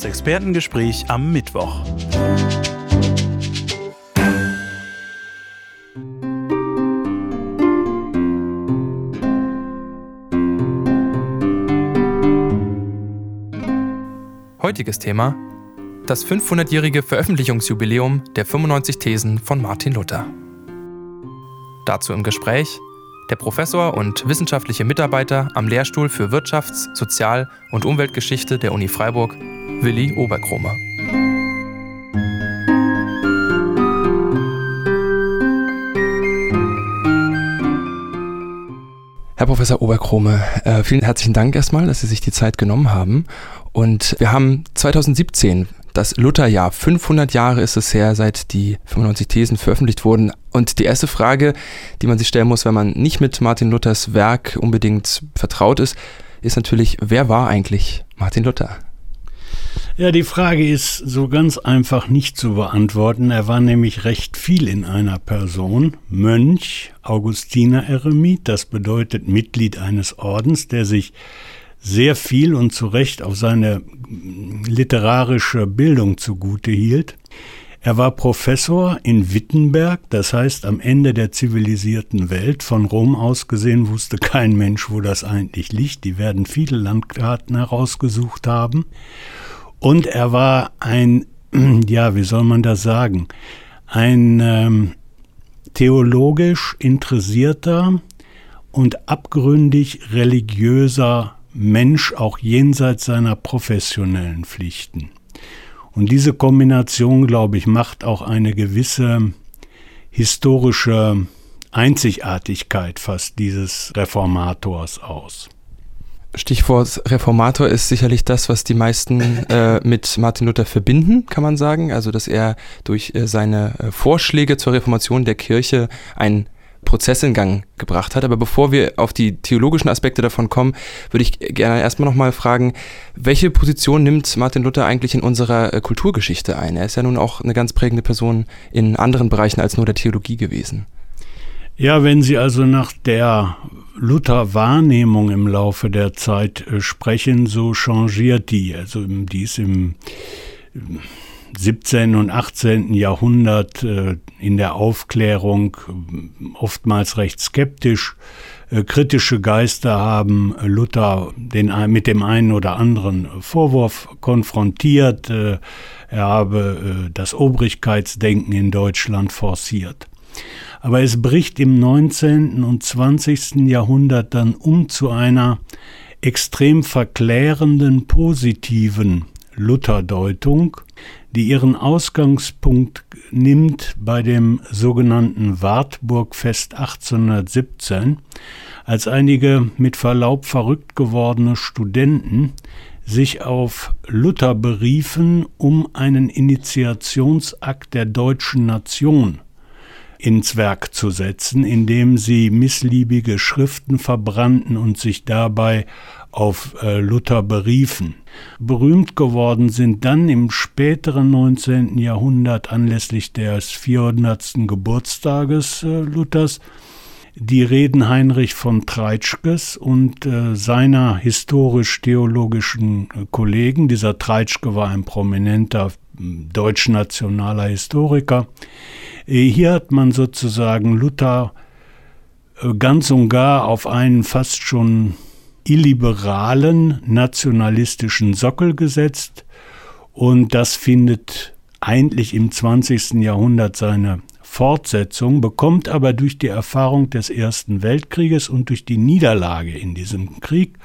Das Expertengespräch am Mittwoch. Heutiges Thema: das 500-jährige Veröffentlichungsjubiläum der 95 Thesen von Martin Luther. Dazu im Gespräch der Professor und wissenschaftliche Mitarbeiter am Lehrstuhl für Wirtschafts-, Sozial- und Umweltgeschichte der Uni Freiburg, Willi Oberkromer. Herr Professor Oberkrome, äh, vielen herzlichen Dank erstmal, dass Sie sich die Zeit genommen haben. Und wir haben 2017 das Lutherjahr. 500 Jahre ist es her, seit die 95 Thesen veröffentlicht wurden. Und die erste Frage, die man sich stellen muss, wenn man nicht mit Martin Luthers Werk unbedingt vertraut ist, ist natürlich, wer war eigentlich Martin Luther? Ja, die Frage ist so ganz einfach nicht zu beantworten. Er war nämlich recht viel in einer Person. Mönch, Augustiner Eremit, das bedeutet Mitglied eines Ordens, der sich sehr viel und zu Recht auf seine literarische Bildung zugute hielt. Er war Professor in Wittenberg, das heißt am Ende der zivilisierten Welt. Von Rom aus gesehen wusste kein Mensch, wo das eigentlich liegt. Die werden viele Landkarten herausgesucht haben. Und er war ein, ja, wie soll man das sagen, ein ähm, theologisch interessierter und abgründig religiöser Mensch auch jenseits seiner professionellen Pflichten. Und diese Kombination, glaube ich, macht auch eine gewisse historische Einzigartigkeit fast dieses Reformators aus. Stichwort Reformator ist sicherlich das, was die meisten äh, mit Martin Luther verbinden, kann man sagen. Also, dass er durch äh, seine äh, Vorschläge zur Reformation der Kirche ein Prozess in Gang gebracht hat. Aber bevor wir auf die theologischen Aspekte davon kommen, würde ich gerne erstmal nochmal fragen, welche Position nimmt Martin Luther eigentlich in unserer äh, Kulturgeschichte ein? Er ist ja nun auch eine ganz prägende Person in anderen Bereichen als nur der Theologie gewesen. Ja, wenn Sie also nach der Luther-Wahrnehmung im Laufe der Zeit äh, sprechen, so changiert die. Also die ist im 17. und 18. Jahrhundert äh, in der Aufklärung äh, oftmals recht skeptisch. Äh, kritische Geister haben Luther den, mit dem einen oder anderen Vorwurf konfrontiert. Er habe das Obrigkeitsdenken in Deutschland forciert. Aber es bricht im 19. und 20. Jahrhundert dann um zu einer extrem verklärenden, positiven Lutherdeutung, die ihren Ausgangspunkt nimmt bei dem sogenannten Wartburgfest 1817, als einige mit Verlaub verrückt gewordene Studenten sich auf Luther beriefen, um einen Initiationsakt der deutschen Nation ins Werk zu setzen, indem sie missliebige Schriften verbrannten und sich dabei auf äh, Luther beriefen. Berühmt geworden sind dann im späteren 19. Jahrhundert anlässlich des 400. Geburtstages äh, Luthers die Reden Heinrich von Treitschkes und äh, seiner historisch-theologischen äh, Kollegen. Dieser Treitschke war ein prominenter deutschnationaler Historiker. Äh, hier hat man sozusagen Luther äh, ganz und gar auf einen fast schon illiberalen nationalistischen Sockel gesetzt und das findet eigentlich im 20. Jahrhundert seine Fortsetzung, bekommt aber durch die Erfahrung des Ersten Weltkrieges und durch die Niederlage in diesem Krieg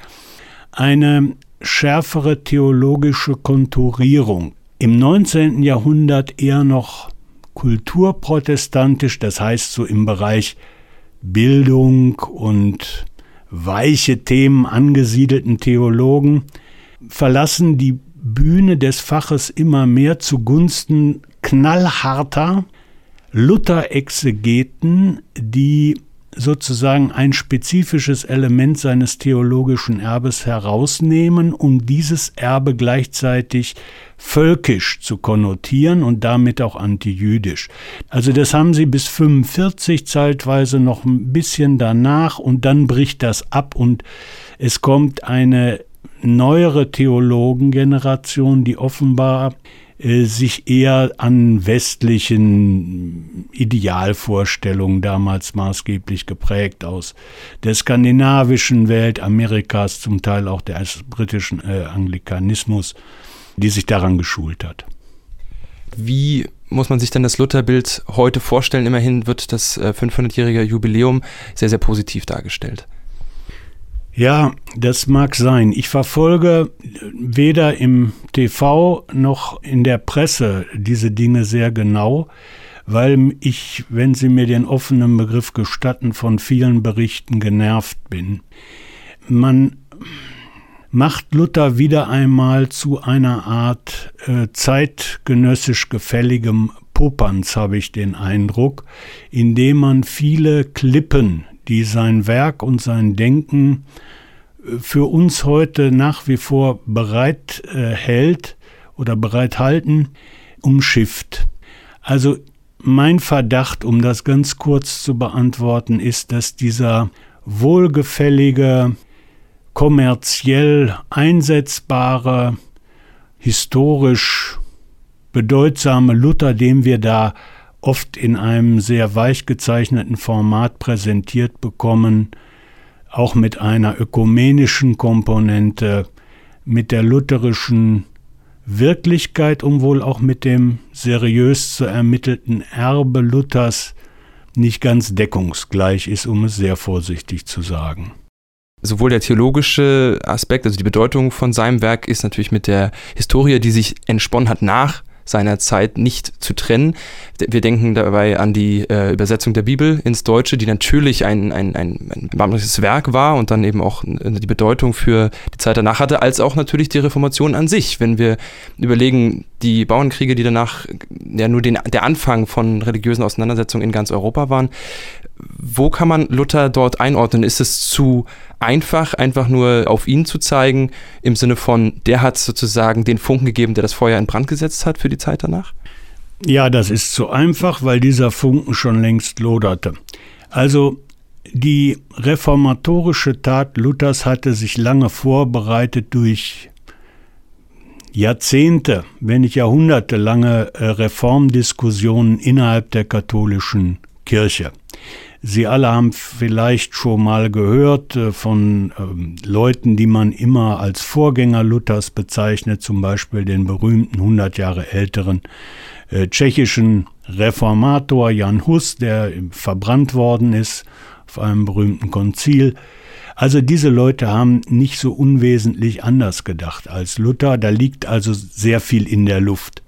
eine schärfere theologische Konturierung. Im 19. Jahrhundert eher noch kulturprotestantisch, das heißt so im Bereich Bildung und weiche Themen angesiedelten Theologen verlassen die Bühne des Faches immer mehr zugunsten knallharter Luther-Exegeten, die sozusagen ein spezifisches Element seines theologischen Erbes herausnehmen, um dieses Erbe gleichzeitig völkisch zu konnotieren und damit auch antijüdisch. Also das haben sie bis 45 zeitweise noch ein bisschen danach und dann bricht das ab und es kommt eine neuere Theologengeneration, die offenbar sich eher an westlichen Idealvorstellungen damals maßgeblich geprägt aus der skandinavischen Welt, Amerikas, zum Teil auch des britischen äh, Anglikanismus, die sich daran geschult hat. Wie muss man sich denn das Lutherbild heute vorstellen? Immerhin wird das 500-jährige äh, Jubiläum sehr, sehr positiv dargestellt. Ja, das mag sein. Ich verfolge weder im TV noch in der Presse diese Dinge sehr genau, weil ich, wenn Sie mir den offenen Begriff gestatten, von vielen Berichten genervt bin. Man macht Luther wieder einmal zu einer Art äh, zeitgenössisch gefälligem Popanz, habe ich den Eindruck, indem man viele Klippen, die sein Werk und sein Denken äh, für uns heute nach wie vor bereit äh, hält oder bereithalten, umschifft. Also mein Verdacht, um das ganz kurz zu beantworten, ist, dass dieser wohlgefällige, kommerziell einsetzbare, historisch bedeutsame Luther, den wir da oft in einem sehr weich gezeichneten Format präsentiert bekommen, auch mit einer ökumenischen Komponente, mit der lutherischen Wirklichkeit und wohl auch mit dem seriös zu ermittelten Erbe Luthers nicht ganz deckungsgleich ist, um es sehr vorsichtig zu sagen. Sowohl der theologische Aspekt, also die Bedeutung von seinem Werk, ist natürlich mit der Historie, die sich entsponnen hat nach seiner Zeit nicht zu trennen. Wir denken dabei an die äh, Übersetzung der Bibel ins Deutsche, die natürlich ein, ein, ein, ein Werk war und dann eben auch die Bedeutung für die Zeit danach hatte, als auch natürlich die Reformation an sich. Wenn wir überlegen, die Bauernkriege, die danach ja nur den, der Anfang von religiösen Auseinandersetzungen in ganz Europa waren, wo kann man Luther dort einordnen? Ist es zu einfach, einfach nur auf ihn zu zeigen, im Sinne von, der hat sozusagen den Funken gegeben, der das Feuer in Brand gesetzt hat für die Zeit danach? Ja, das ist zu einfach, weil dieser Funken schon längst loderte. Also die reformatorische Tat Luthers hatte sich lange vorbereitet durch Jahrzehnte, wenn nicht jahrhundertelange äh, Reformdiskussionen innerhalb der katholischen Kirche. Sie alle haben vielleicht schon mal gehört äh, von ähm, Leuten, die man immer als Vorgänger Luthers bezeichnet, zum Beispiel den berühmten 100 Jahre älteren äh, tschechischen Reformator Jan Hus, der verbrannt worden ist auf einem berühmten Konzil. Also diese Leute haben nicht so unwesentlich anders gedacht als Luther. Da liegt also sehr viel in der Luft.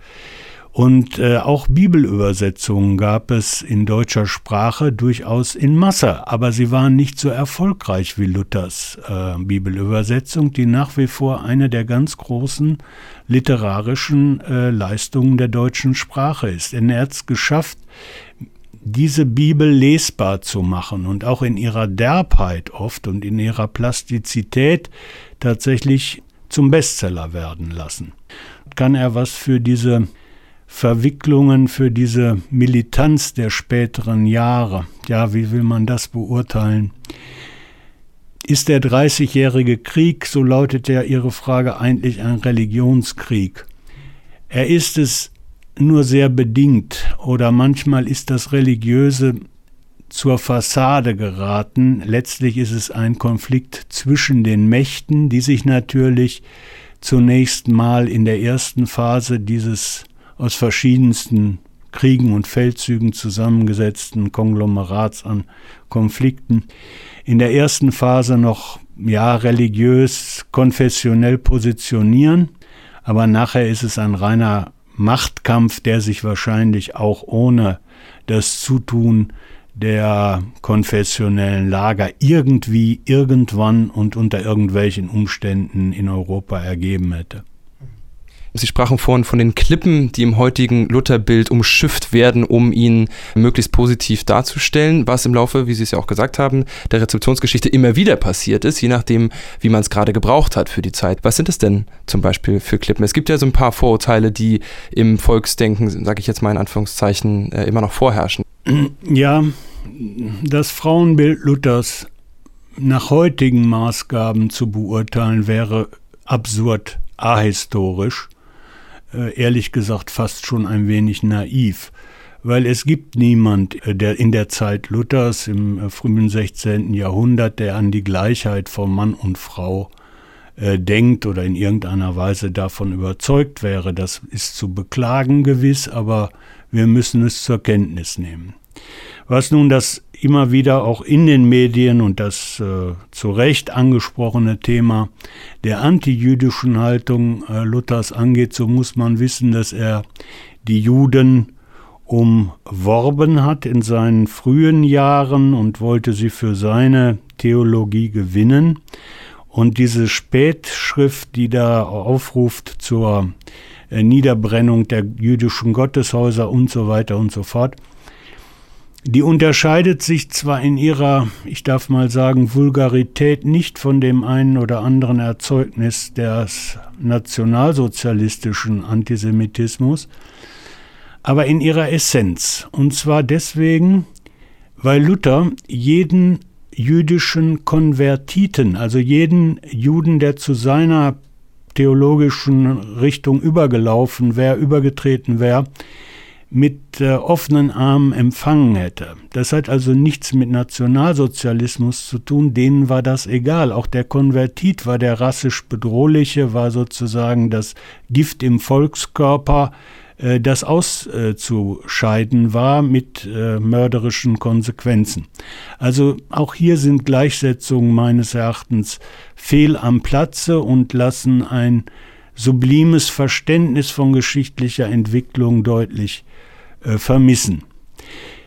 Und äh, auch Bibelübersetzungen gab es in deutscher Sprache durchaus in Masse, aber sie waren nicht so erfolgreich wie Luthers äh, Bibelübersetzung, die nach wie vor eine der ganz großen literarischen äh, Leistungen der deutschen Sprache ist. Denn er hat es geschafft, diese Bibel lesbar zu machen und auch in ihrer Derbheit oft und in ihrer Plastizität tatsächlich zum Bestseller werden lassen. Kann er was für diese Verwicklungen für diese Militanz der späteren Jahre. Ja, wie will man das beurteilen? Ist der Dreißigjährige Krieg, so lautet ja Ihre Frage, eigentlich ein Religionskrieg? Er ist es nur sehr bedingt oder manchmal ist das Religiöse zur Fassade geraten. Letztlich ist es ein Konflikt zwischen den Mächten, die sich natürlich zunächst mal in der ersten Phase dieses aus verschiedensten Kriegen und Feldzügen zusammengesetzten Konglomerats an Konflikten. In der ersten Phase noch ja religiös, konfessionell positionieren, aber nachher ist es ein reiner Machtkampf, der sich wahrscheinlich auch ohne das Zutun der konfessionellen Lager irgendwie, irgendwann und unter irgendwelchen Umständen in Europa ergeben hätte. Sie sprachen vorhin von den Klippen, die im heutigen Lutherbild umschifft werden, um ihn möglichst positiv darzustellen, was im Laufe, wie Sie es ja auch gesagt haben, der Rezeptionsgeschichte immer wieder passiert ist, je nachdem, wie man es gerade gebraucht hat für die Zeit. Was sind es denn zum Beispiel für Klippen? Es gibt ja so ein paar Vorurteile, die im Volksdenken, sage ich jetzt mal in Anführungszeichen, äh, immer noch vorherrschen. Ja, das Frauenbild Luthers nach heutigen Maßgaben zu beurteilen wäre absurd ahistorisch, ehrlich gesagt fast schon ein wenig naiv weil es gibt niemand, äh, der in der Zeit Luthers im äh, frühen 16. Jahrhundert, der an die Gleichheit von Mann und Frau äh, denkt oder in irgendeiner Weise davon überzeugt wäre. Das ist zu beklagen gewiss, aber wir müssen es zur Kenntnis nehmen. Was nun das immer wieder auch in den Medien und das äh, zu Recht angesprochene Thema der antijüdischen Haltung äh, Luthers angeht, so muss man wissen, dass er die Juden umworben hat in seinen frühen Jahren und wollte sie für seine Theologie gewinnen. Und diese Spätschrift, die da aufruft zur äh, Niederbrennung der jüdischen Gotteshäuser und so weiter und so fort, die unterscheidet sich zwar in ihrer, ich darf mal sagen, Vulgarität nicht von dem einen oder anderen Erzeugnis des nationalsozialistischen Antisemitismus, aber in ihrer Essenz. Und zwar deswegen, weil Luther jeden jüdischen Konvertiten, also jeden Juden, der zu seiner theologischen Richtung übergelaufen wäre, übergetreten wäre, mit äh, offenen Armen empfangen hätte. Das hat also nichts mit Nationalsozialismus zu tun, denen war das egal. Auch der Konvertit war der rassisch bedrohliche, war sozusagen das Gift im Volkskörper, äh, das auszuscheiden war mit äh, mörderischen Konsequenzen. Also auch hier sind Gleichsetzungen meines Erachtens fehl am Platze und lassen ein sublimes Verständnis von geschichtlicher Entwicklung deutlich äh, vermissen.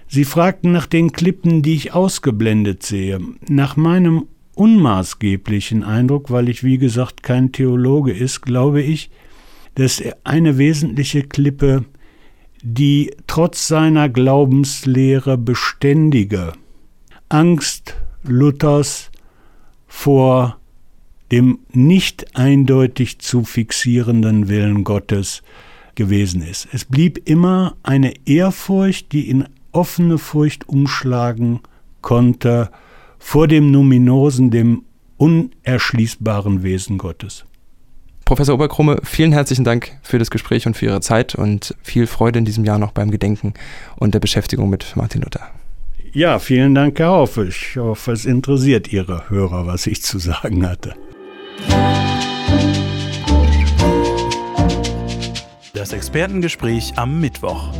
Sie fragten nach den Klippen, die ich ausgeblendet sehe. Nach meinem unmaßgeblichen Eindruck, weil ich wie gesagt kein Theologe ist, glaube ich, dass eine wesentliche Klippe die trotz seiner Glaubenslehre beständige Angst Luthers vor dem nicht eindeutig zu fixierenden Willen Gottes gewesen ist. Es blieb immer eine Ehrfurcht, die in offene Furcht umschlagen konnte vor dem numinosen, dem unerschließbaren Wesen Gottes. Professor Oberkrumme, vielen herzlichen Dank für das Gespräch und für Ihre Zeit und viel Freude in diesem Jahr noch beim Gedenken und der Beschäftigung mit Martin Luther. Ja, vielen Dank, Herr Hoff. Ich hoffe, es interessiert Ihre Hörer, was ich zu sagen hatte. Das Expertengespräch am Mittwoch.